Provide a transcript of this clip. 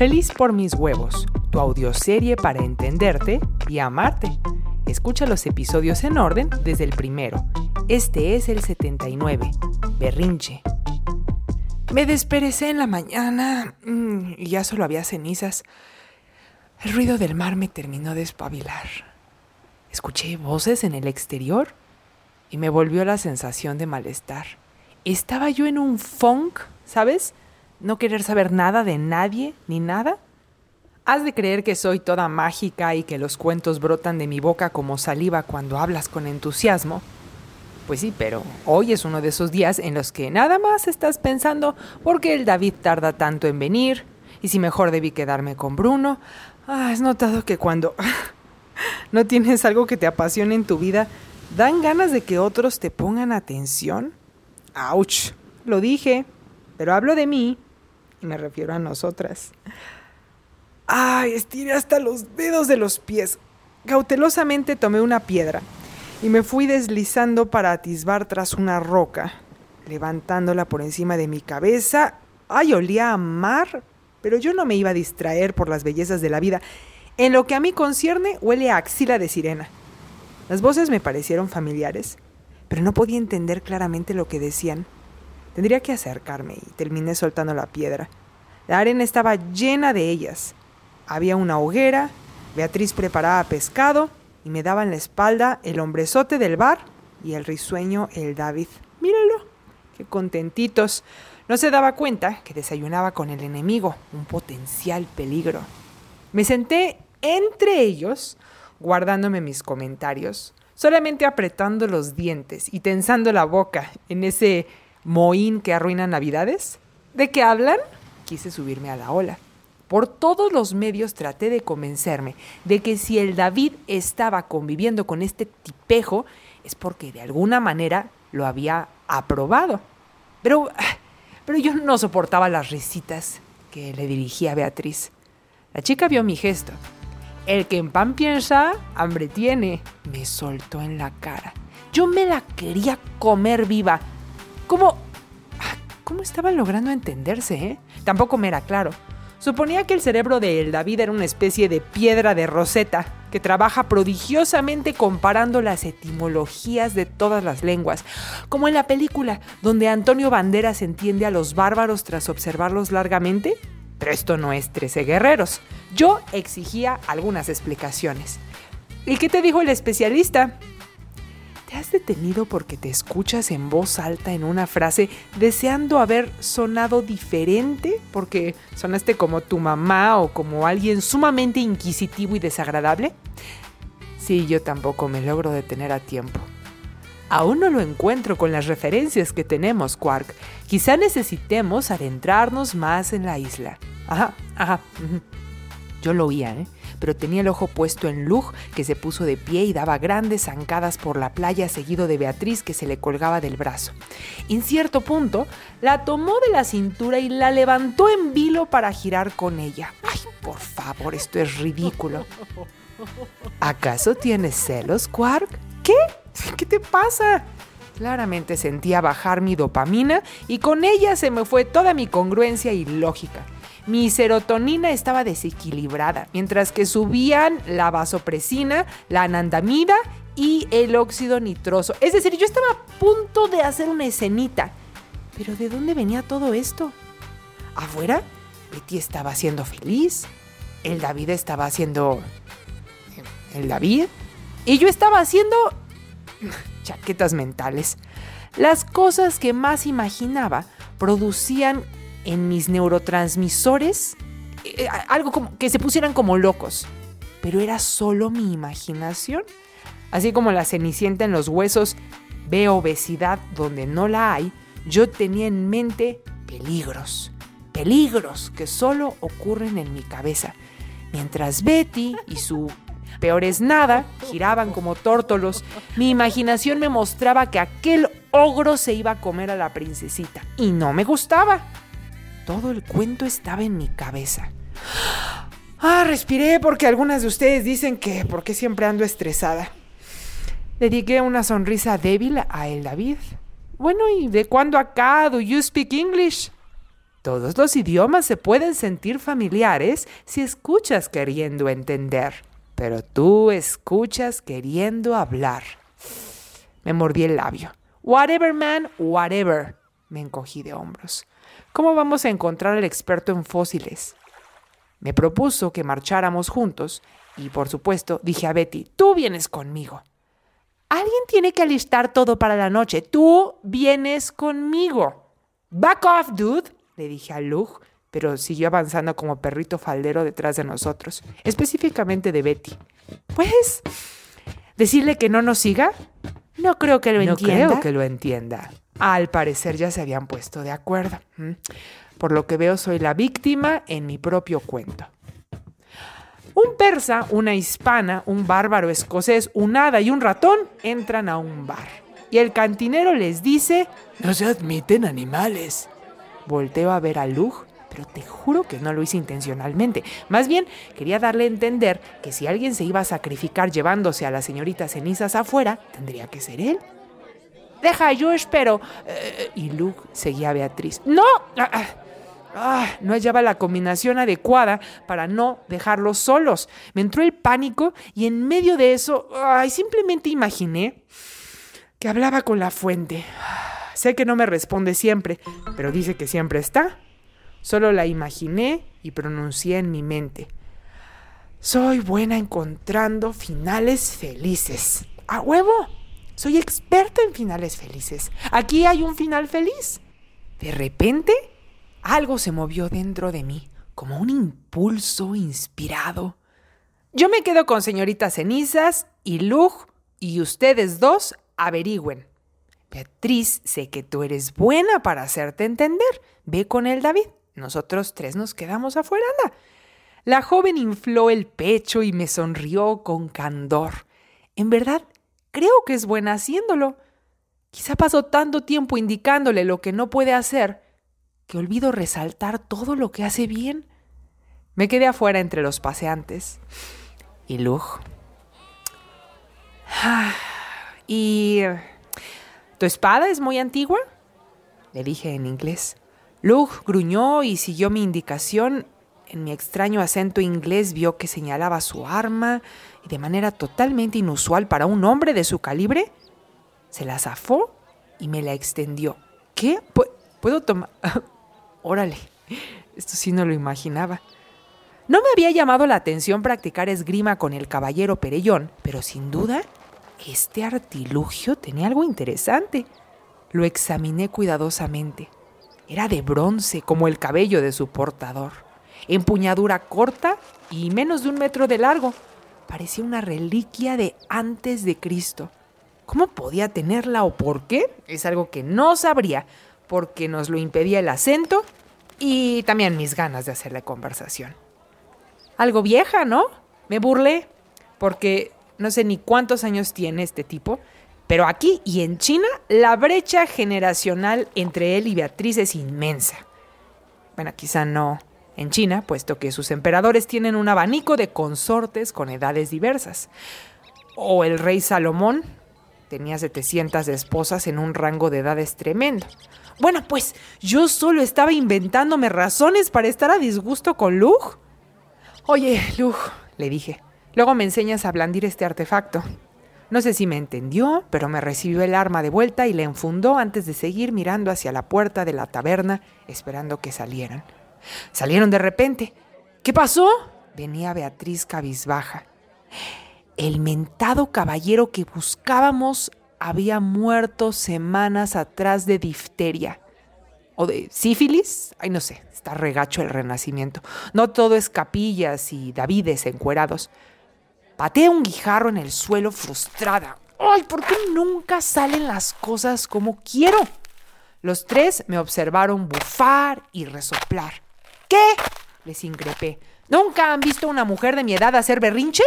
Feliz por mis huevos, tu audioserie para entenderte y amarte. Escucha los episodios en orden desde el primero. Este es el 79, Berrinche. Me desperecé en la mañana mm, y ya solo había cenizas. El ruido del mar me terminó de espabilar. Escuché voces en el exterior y me volvió la sensación de malestar. Estaba yo en un funk, ¿sabes? No querer saber nada de nadie ni nada. Has de creer que soy toda mágica y que los cuentos brotan de mi boca como saliva cuando hablas con entusiasmo. Pues sí, pero hoy es uno de esos días en los que nada más estás pensando por qué el David tarda tanto en venir y si mejor debí quedarme con Bruno. Ah, ¿Has notado que cuando no tienes algo que te apasione en tu vida, dan ganas de que otros te pongan atención? ¡Auch! Lo dije, pero hablo de mí me refiero a nosotras. ¡Ay! Estiré hasta los dedos de los pies. Cautelosamente tomé una piedra y me fui deslizando para atisbar tras una roca, levantándola por encima de mi cabeza. ¡Ay! Olía a mar, pero yo no me iba a distraer por las bellezas de la vida. En lo que a mí concierne, huele a axila de sirena. Las voces me parecieron familiares, pero no podía entender claramente lo que decían. Tendría que acercarme y terminé soltando la piedra. La arena estaba llena de ellas. Había una hoguera, Beatriz preparaba pescado y me daba en la espalda el hombrezote del bar y el risueño el David. Míralo, qué contentitos. No se daba cuenta que desayunaba con el enemigo, un potencial peligro. Me senté entre ellos, guardándome mis comentarios, solamente apretando los dientes y tensando la boca en ese mohín que arruina Navidades. ¿De qué hablan? Quise subirme a la ola. Por todos los medios traté de convencerme de que si el David estaba conviviendo con este tipejo es porque de alguna manera lo había aprobado. Pero, pero yo no soportaba las risitas que le dirigía Beatriz. La chica vio mi gesto. El que en pan piensa, hambre tiene. Me soltó en la cara. Yo me la quería comer viva. ¿Cómo? ¿Cómo estaban logrando entenderse, eh? Tampoco me era claro. Suponía que el cerebro de El David era una especie de piedra de roseta que trabaja prodigiosamente comparando las etimologías de todas las lenguas, como en la película donde Antonio Banderas entiende a los bárbaros tras observarlos largamente. Pero esto no es Trece Guerreros. Yo exigía algunas explicaciones. ¿Y qué te dijo el especialista? ¿Te has detenido porque te escuchas en voz alta en una frase deseando haber sonado diferente? Porque sonaste como tu mamá o como alguien sumamente inquisitivo y desagradable? Sí, yo tampoco me logro detener a tiempo. Aún no lo encuentro con las referencias que tenemos, Quark. Quizá necesitemos adentrarnos más en la isla. Ajá, ajá. Yo lo oía, ¿eh? Pero tenía el ojo puesto en Lug, que se puso de pie y daba grandes zancadas por la playa seguido de Beatriz, que se le colgaba del brazo. En cierto punto, la tomó de la cintura y la levantó en vilo para girar con ella. ¡Ay, por favor, esto es ridículo! ¿Acaso tienes celos, Quark? ¿Qué? ¿Qué te pasa? Claramente sentía bajar mi dopamina y con ella se me fue toda mi congruencia y lógica mi serotonina estaba desequilibrada, mientras que subían la vasopresina, la anandamida y el óxido nitroso. Es decir, yo estaba a punto de hacer una escenita. Pero ¿de dónde venía todo esto? Afuera, Betty estaba siendo feliz, el David estaba haciendo... el David, y yo estaba haciendo chaquetas mentales. Las cosas que más imaginaba producían en mis neurotransmisores eh, algo como que se pusieran como locos. Pero era solo mi imaginación. Así como la cenicienta en los huesos ve obesidad donde no la hay, yo tenía en mente peligros. Peligros que solo ocurren en mi cabeza. Mientras Betty y su peor es nada giraban como tórtolos, mi imaginación me mostraba que aquel ogro se iba a comer a la princesita. Y no me gustaba. Todo el cuento estaba en mi cabeza. Ah, respiré porque algunas de ustedes dicen que porque siempre ando estresada. Dediqué una sonrisa débil a el David. Bueno, ¿y de cuándo acá do you speak English? Todos los idiomas se pueden sentir familiares si escuchas queriendo entender, pero tú escuchas queriendo hablar. Me mordí el labio. Whatever, man, whatever. Me encogí de hombros. ¿Cómo vamos a encontrar al experto en fósiles? Me propuso que marcháramos juntos y, por supuesto, dije a Betty, tú vienes conmigo. Alguien tiene que alistar todo para la noche. Tú vienes conmigo. Back off, dude, le dije a Lug, pero siguió avanzando como perrito faldero detrás de nosotros, específicamente de Betty. Pues, decirle que no nos siga, no creo que lo entienda. No creo que lo entienda. Al parecer ya se habían puesto de acuerdo. Por lo que veo, soy la víctima en mi propio cuento. Un persa, una hispana, un bárbaro escocés, un hada y un ratón entran a un bar. Y el cantinero les dice, no se admiten animales. Volteo a ver a Lug, pero te juro que no lo hice intencionalmente. Más bien, quería darle a entender que si alguien se iba a sacrificar llevándose a la señorita cenizas afuera, tendría que ser él. Deja, yo espero. Eh, y Luke seguía a Beatriz. ¡No! Ah, ah, ah, no hallaba la combinación adecuada para no dejarlos solos. Me entró el pánico y en medio de eso, ay, simplemente imaginé que hablaba con la fuente. Sé que no me responde siempre, pero dice que siempre está. Solo la imaginé y pronuncié en mi mente. Soy buena encontrando finales felices. ¡A huevo! Soy experta en finales felices. Aquí hay un final feliz. De repente, algo se movió dentro de mí, como un impulso inspirado. Yo me quedo con señorita Cenizas y Lug y ustedes dos averigüen. Beatriz, sé que tú eres buena para hacerte entender. Ve con él, David. Nosotros tres nos quedamos afuera. La joven infló el pecho y me sonrió con candor. En verdad, Creo que es buena haciéndolo. Quizá pasó tanto tiempo indicándole lo que no puede hacer que olvido resaltar todo lo que hace bien. Me quedé afuera entre los paseantes. Y Lug. ¿Y tu espada es muy antigua? Le dije en inglés. Lug gruñó y siguió mi indicación en mi extraño acento inglés vio que señalaba su arma y de manera totalmente inusual para un hombre de su calibre, se la zafó y me la extendió. ¿Qué? ¿Puedo tomar? Órale, esto sí no lo imaginaba. No me había llamado la atención practicar esgrima con el caballero Perellón, pero sin duda, este artilugio tenía algo interesante. Lo examiné cuidadosamente. Era de bronce, como el cabello de su portador empuñadura corta y menos de un metro de largo. Parecía una reliquia de antes de Cristo. ¿Cómo podía tenerla o por qué? Es algo que no sabría, porque nos lo impedía el acento y también mis ganas de hacerle conversación. Algo vieja, ¿no? Me burlé, porque no sé ni cuántos años tiene este tipo, pero aquí y en China la brecha generacional entre él y Beatriz es inmensa. Bueno, quizá no en China, puesto que sus emperadores tienen un abanico de consortes con edades diversas. O el rey Salomón tenía 700 esposas en un rango de edades tremendo. Bueno, pues yo solo estaba inventándome razones para estar a disgusto con Lug. Oye, Lug, le dije, luego me enseñas a blandir este artefacto. No sé si me entendió, pero me recibió el arma de vuelta y le enfundó antes de seguir mirando hacia la puerta de la taberna, esperando que salieran. Salieron de repente. ¿Qué pasó? Venía Beatriz cabizbaja. El mentado caballero que buscábamos había muerto semanas atrás de difteria. ¿O de sífilis? Ay, no sé, está regacho el renacimiento. No todo es capillas y davides encuerados. Pateé un guijarro en el suelo frustrada. ¡Ay, por qué nunca salen las cosas como quiero! Los tres me observaron bufar y resoplar. ¿Qué? les increpé. ¿Nunca han visto a una mujer de mi edad hacer berrinche?